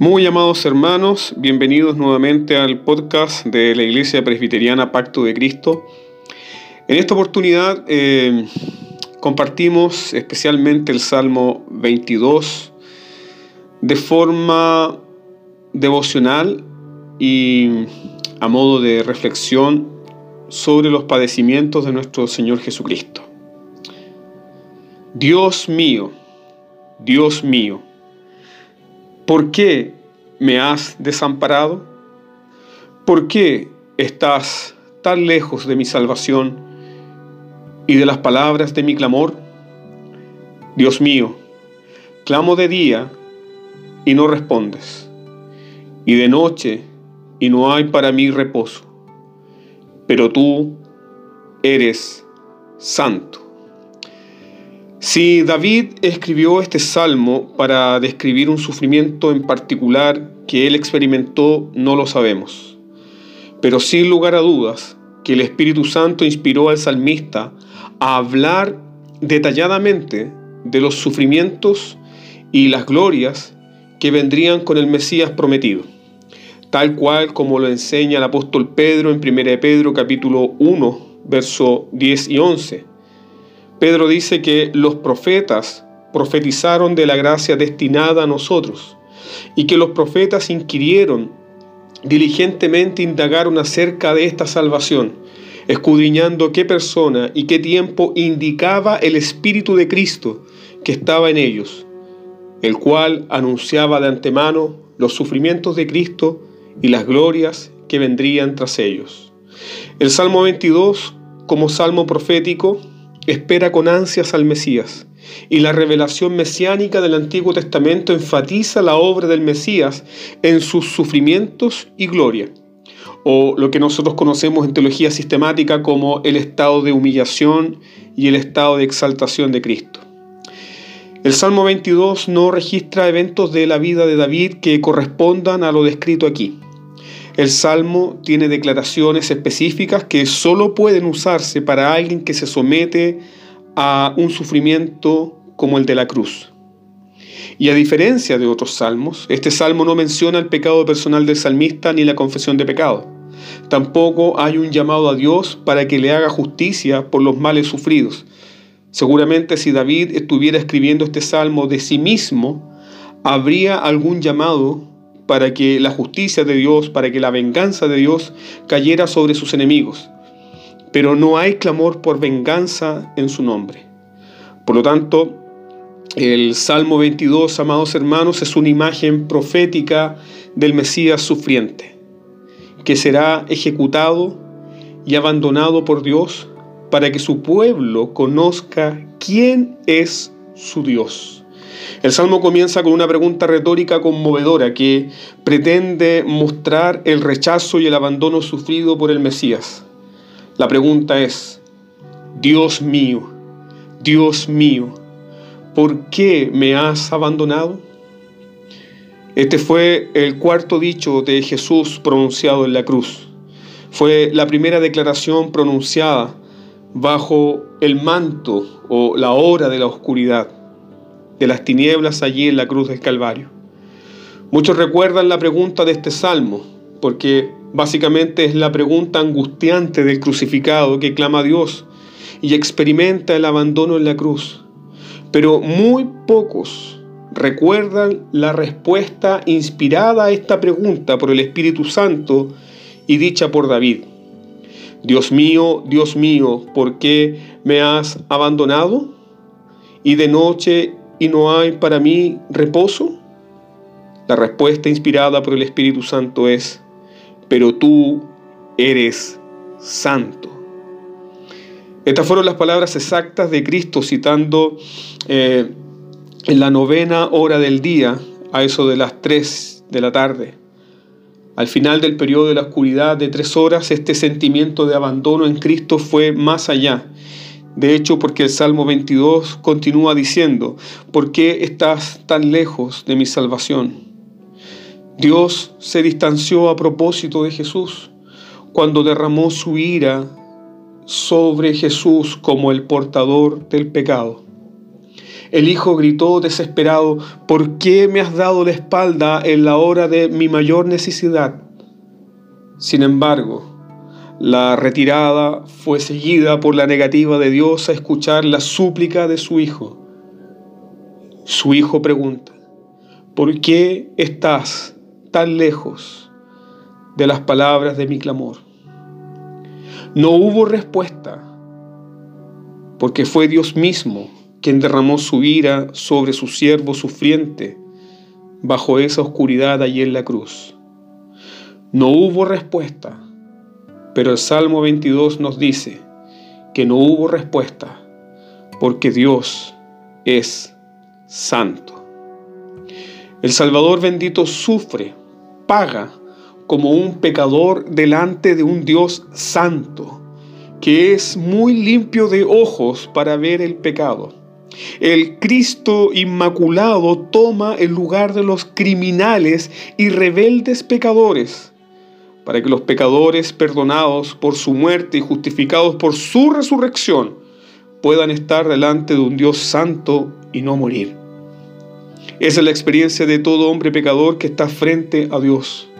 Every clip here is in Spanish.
Muy amados hermanos, bienvenidos nuevamente al podcast de la Iglesia Presbiteriana Pacto de Cristo. En esta oportunidad eh, compartimos especialmente el Salmo 22 de forma devocional y a modo de reflexión sobre los padecimientos de nuestro Señor Jesucristo. Dios mío, Dios mío, ¿Por qué me has desamparado? ¿Por qué estás tan lejos de mi salvación y de las palabras de mi clamor? Dios mío, clamo de día y no respondes, y de noche y no hay para mí reposo, pero tú eres santo. Si David escribió este salmo para describir un sufrimiento en particular que él experimentó, no lo sabemos. Pero sin lugar a dudas que el Espíritu Santo inspiró al salmista a hablar detalladamente de los sufrimientos y las glorias que vendrían con el Mesías prometido, tal cual como lo enseña el apóstol Pedro en 1 Pedro capítulo 1, verso 10 y 11 Pedro dice que los profetas profetizaron de la gracia destinada a nosotros y que los profetas inquirieron diligentemente indagaron acerca de esta salvación, escudriñando qué persona y qué tiempo indicaba el Espíritu de Cristo que estaba en ellos, el cual anunciaba de antemano los sufrimientos de Cristo y las glorias que vendrían tras ellos. El Salmo 22, como salmo profético, espera con ansias al Mesías. Y la revelación mesiánica del Antiguo Testamento enfatiza la obra del Mesías en sus sufrimientos y gloria, o lo que nosotros conocemos en teología sistemática como el estado de humillación y el estado de exaltación de Cristo. El Salmo 22 no registra eventos de la vida de David que correspondan a lo descrito aquí. El Salmo tiene declaraciones específicas que solo pueden usarse para alguien que se somete a un sufrimiento como el de la cruz. Y a diferencia de otros salmos, este salmo no menciona el pecado personal del salmista ni la confesión de pecado. Tampoco hay un llamado a Dios para que le haga justicia por los males sufridos. Seguramente si David estuviera escribiendo este salmo de sí mismo, habría algún llamado para que la justicia de Dios, para que la venganza de Dios cayera sobre sus enemigos. Pero no hay clamor por venganza en su nombre. Por lo tanto, el Salmo 22, amados hermanos, es una imagen profética del Mesías sufriente, que será ejecutado y abandonado por Dios para que su pueblo conozca quién es su Dios. El Salmo comienza con una pregunta retórica conmovedora que pretende mostrar el rechazo y el abandono sufrido por el Mesías. La pregunta es, Dios mío, Dios mío, ¿por qué me has abandonado? Este fue el cuarto dicho de Jesús pronunciado en la cruz. Fue la primera declaración pronunciada bajo el manto o la hora de la oscuridad de las tinieblas allí en la cruz del Calvario. Muchos recuerdan la pregunta de este salmo, porque básicamente es la pregunta angustiante del crucificado que clama a Dios y experimenta el abandono en la cruz. Pero muy pocos recuerdan la respuesta inspirada a esta pregunta por el Espíritu Santo y dicha por David. Dios mío, Dios mío, ¿por qué me has abandonado? Y de noche y no hay para mí reposo? La respuesta inspirada por el Espíritu Santo es, pero tú eres santo. Estas fueron las palabras exactas de Cristo citando eh, en la novena hora del día, a eso de las tres de la tarde. Al final del periodo de la oscuridad de tres horas, este sentimiento de abandono en Cristo fue más allá de hecho, porque el Salmo 22 continúa diciendo, ¿por qué estás tan lejos de mi salvación? Dios se distanció a propósito de Jesús cuando derramó su ira sobre Jesús como el portador del pecado. El hijo gritó desesperado, ¿por qué me has dado la espalda en la hora de mi mayor necesidad? Sin embargo, la retirada fue seguida por la negativa de Dios a escuchar la súplica de su hijo. Su hijo pregunta, ¿por qué estás tan lejos de las palabras de mi clamor? No hubo respuesta, porque fue Dios mismo quien derramó su ira sobre su siervo sufriente bajo esa oscuridad allí en la cruz. No hubo respuesta, pero el Salmo 22 nos dice que no hubo respuesta porque Dios es santo. El Salvador bendito sufre, paga como un pecador delante de un Dios santo, que es muy limpio de ojos para ver el pecado. El Cristo Inmaculado toma el lugar de los criminales y rebeldes pecadores para que los pecadores perdonados por su muerte y justificados por su resurrección puedan estar delante de un Dios santo y no morir. Esa es la experiencia de todo hombre pecador que está frente a Dios.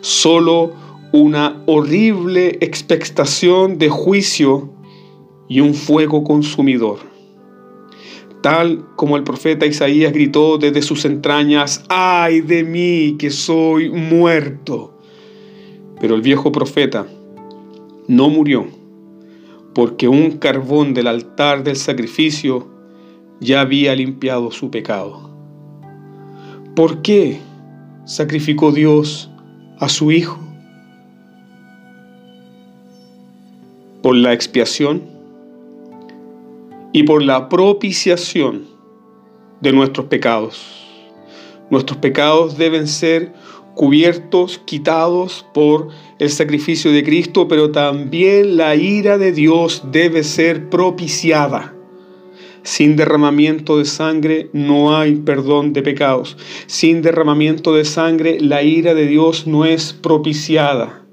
Solo una horrible expectación de juicio y un fuego consumidor. Tal como el profeta Isaías gritó desde sus entrañas, ay de mí que soy muerto. Pero el viejo profeta no murió, porque un carbón del altar del sacrificio ya había limpiado su pecado. ¿Por qué sacrificó Dios a su Hijo? Por la expiación y por la propiciación de nuestros pecados. Nuestros pecados deben ser cubiertos, quitados por el sacrificio de Cristo, pero también la ira de Dios debe ser propiciada. Sin derramamiento de sangre no hay perdón de pecados. Sin derramamiento de sangre la ira de Dios no es propiciada.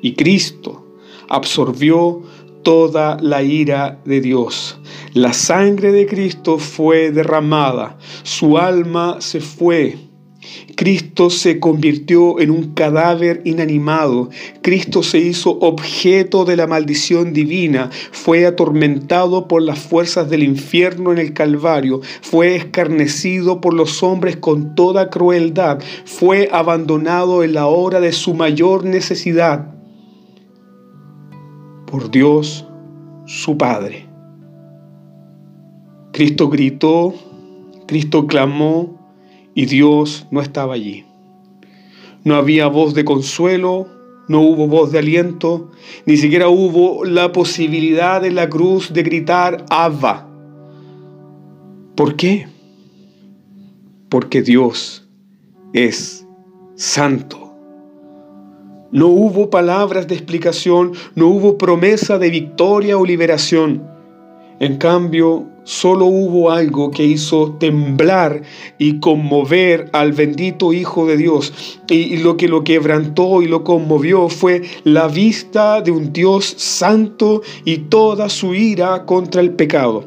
Y Cristo absorbió toda la ira de Dios. La sangre de Cristo fue derramada. Su alma se fue Cristo se convirtió en un cadáver inanimado. Cristo se hizo objeto de la maldición divina. Fue atormentado por las fuerzas del infierno en el Calvario. Fue escarnecido por los hombres con toda crueldad. Fue abandonado en la hora de su mayor necesidad por Dios su Padre. Cristo gritó, Cristo clamó, y Dios no estaba allí. No había voz de consuelo, no hubo voz de aliento, ni siquiera hubo la posibilidad en la cruz de gritar Abba. ¿Por qué? Porque Dios es santo. No hubo palabras de explicación, no hubo promesa de victoria o liberación. En cambio, solo hubo algo que hizo temblar y conmover al bendito Hijo de Dios. Y lo que lo quebrantó y lo conmovió fue la vista de un Dios santo y toda su ira contra el pecado.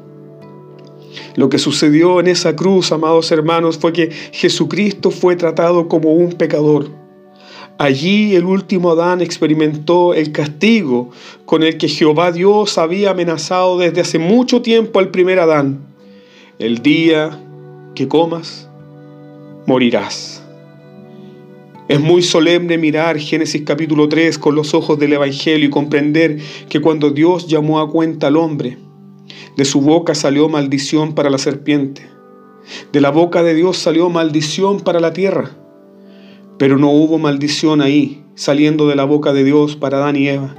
Lo que sucedió en esa cruz, amados hermanos, fue que Jesucristo fue tratado como un pecador Allí el último Adán experimentó el castigo con el que Jehová Dios había amenazado desde hace mucho tiempo al primer Adán. El día que comas, morirás. Es muy solemne mirar Génesis capítulo 3 con los ojos del Evangelio y comprender que cuando Dios llamó a cuenta al hombre, de su boca salió maldición para la serpiente, de la boca de Dios salió maldición para la tierra pero no hubo maldición ahí, saliendo de la boca de Dios para Adán y Eva.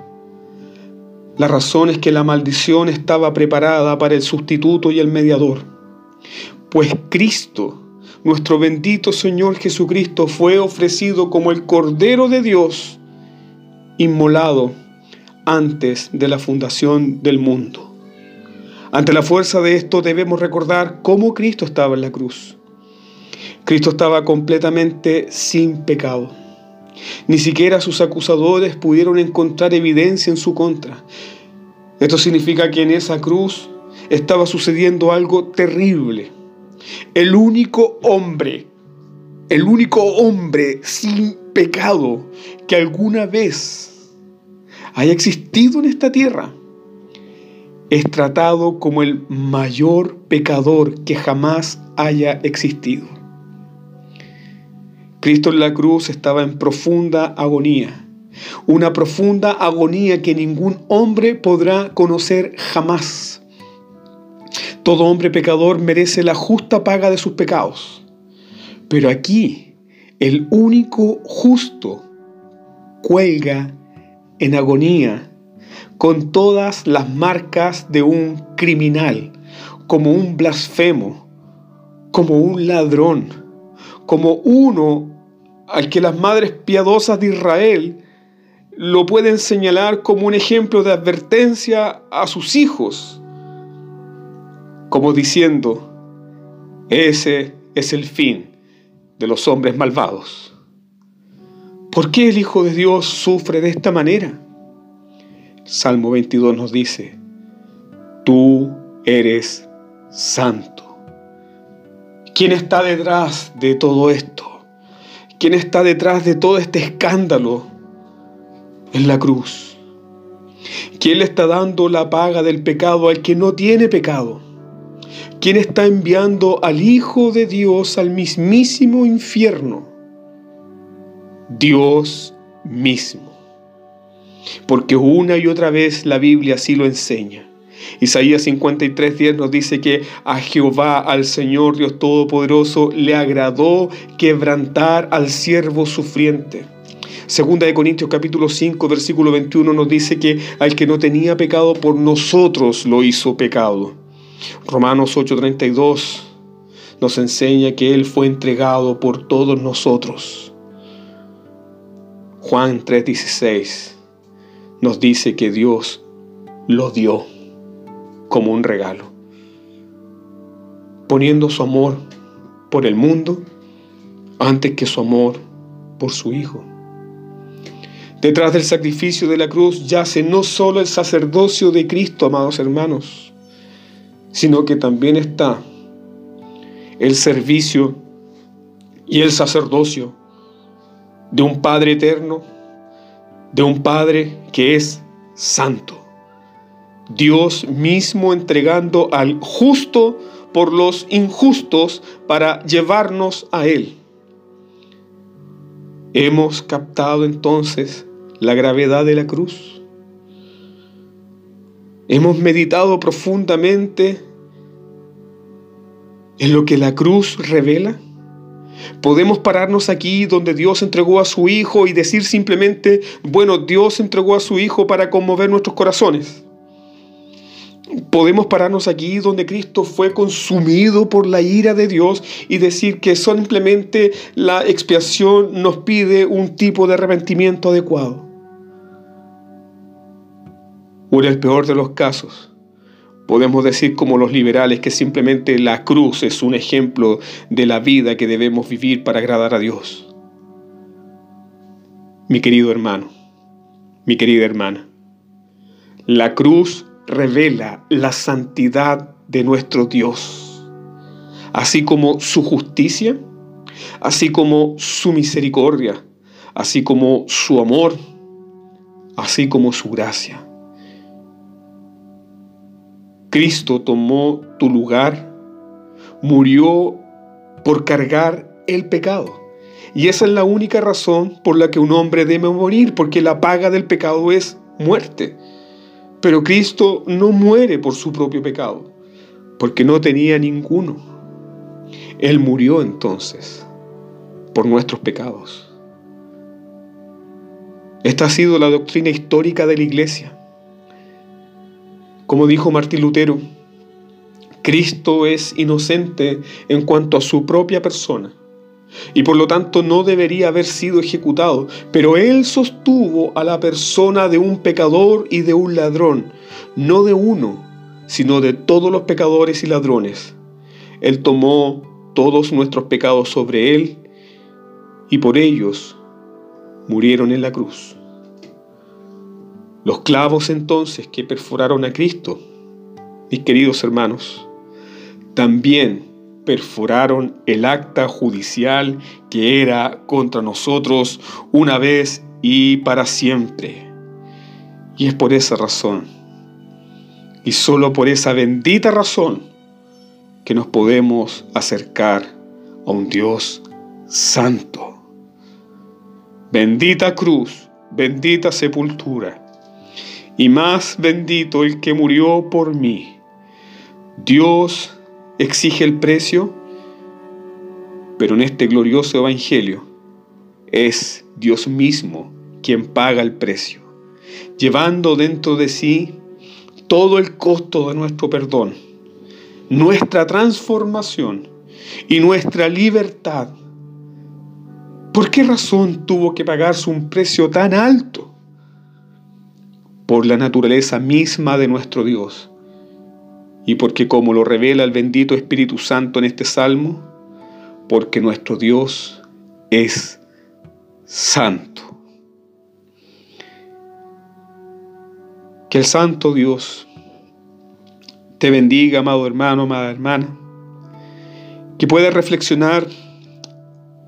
La razón es que la maldición estaba preparada para el sustituto y el mediador. Pues Cristo, nuestro bendito Señor Jesucristo, fue ofrecido como el Cordero de Dios, inmolado antes de la fundación del mundo. Ante la fuerza de esto debemos recordar cómo Cristo estaba en la cruz. Cristo estaba completamente sin pecado. Ni siquiera sus acusadores pudieron encontrar evidencia en su contra. Esto significa que en esa cruz estaba sucediendo algo terrible. el único hombre, el único hombre sin pecado que alguna vez haya existido en esta tierra, es tratado como el mayor pecador que jamás haya existido. Cristo en la cruz estaba en profunda agonía, una profunda agonía que ningún hombre podrá conocer jamás. Todo hombre pecador merece la justa paga de sus pecados, pero aquí el único justo cuelga en agonía con todas las marcas de un criminal, como un blasfemo, como un ladrón, como uno al que las madres piadosas de Israel lo pueden señalar como un ejemplo de advertencia a sus hijos, como diciendo, ese es el fin de los hombres malvados. ¿Por qué el Hijo de Dios sufre de esta manera? Salmo 22 nos dice, tú eres santo. ¿Quién está detrás de todo esto? ¿Quién está detrás de todo este escándalo en la cruz? ¿Quién le está dando la paga del pecado al que no tiene pecado? ¿Quién está enviando al Hijo de Dios al mismísimo infierno? Dios mismo porque una y otra vez la Biblia así lo enseña. Isaías 53:10 nos dice que a Jehová, al Señor Dios Todopoderoso, le agradó quebrantar al siervo sufriente. Segunda de Corintios capítulo 5 versículo 21 nos dice que al que no tenía pecado por nosotros lo hizo pecado. Romanos 8:32 nos enseña que Él fue entregado por todos nosotros. Juan 3:16 nos dice que Dios lo dio como un regalo, poniendo su amor por el mundo antes que su amor por su Hijo. Detrás del sacrificio de la cruz yace no solo el sacerdocio de Cristo, amados hermanos, sino que también está el servicio y el sacerdocio de un Padre eterno de un Padre que es santo. Dios mismo entregando al justo por los injustos para llevarnos a Él. ¿Hemos captado entonces la gravedad de la cruz? ¿Hemos meditado profundamente en lo que la cruz revela? Podemos pararnos aquí donde Dios entregó a su Hijo y decir simplemente, bueno, Dios entregó a su Hijo para conmover nuestros corazones. Podemos pararnos aquí donde Cristo fue consumido por la ira de Dios y decir que simplemente la expiación nos pide un tipo de arrepentimiento adecuado. O en el peor de los casos, Podemos decir como los liberales que simplemente la cruz es un ejemplo de la vida que debemos vivir para agradar a Dios. Mi querido hermano, mi querida hermana, la cruz revela la santidad de nuestro Dios, así como su justicia, así como su misericordia, así como su amor, así como su gracia. Cristo tomó tu lugar, murió por cargar el pecado. Y esa es la única razón por la que un hombre debe morir, porque la paga del pecado es muerte. Pero Cristo no muere por su propio pecado, porque no tenía ninguno. Él murió entonces por nuestros pecados. Esta ha sido la doctrina histórica de la iglesia. Como dijo Martín Lutero, Cristo es inocente en cuanto a su propia persona y por lo tanto no debería haber sido ejecutado, pero él sostuvo a la persona de un pecador y de un ladrón, no de uno, sino de todos los pecadores y ladrones. Él tomó todos nuestros pecados sobre él y por ellos murieron en la cruz. Los clavos entonces que perforaron a Cristo, mis queridos hermanos, también perforaron el acta judicial que era contra nosotros una vez y para siempre. Y es por esa razón, y solo por esa bendita razón, que nos podemos acercar a un Dios santo. Bendita cruz, bendita sepultura, y más bendito el que murió por mí. Dios exige el precio, pero en este glorioso evangelio es Dios mismo quien paga el precio, llevando dentro de sí todo el costo de nuestro perdón, nuestra transformación y nuestra libertad. ¿Por qué razón tuvo que pagarse un precio tan alto? Por la naturaleza misma de nuestro Dios y porque como lo revela el bendito Espíritu Santo en este salmo, porque nuestro Dios es santo. Que el santo Dios te bendiga, amado hermano, amada hermana, que puedas reflexionar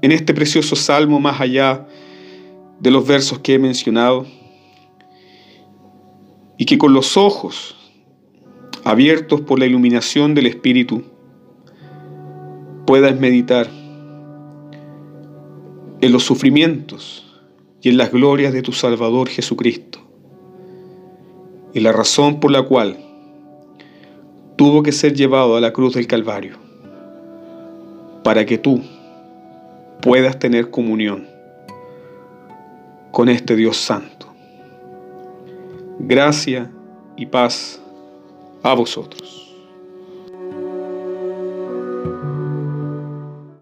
en este precioso salmo más allá de los versos que he mencionado y que con los ojos abiertos por la iluminación del Espíritu, puedas meditar en los sufrimientos y en las glorias de tu Salvador Jesucristo, y la razón por la cual tuvo que ser llevado a la cruz del Calvario, para que tú puedas tener comunión con este Dios Santo. Gracia y paz a vosotros.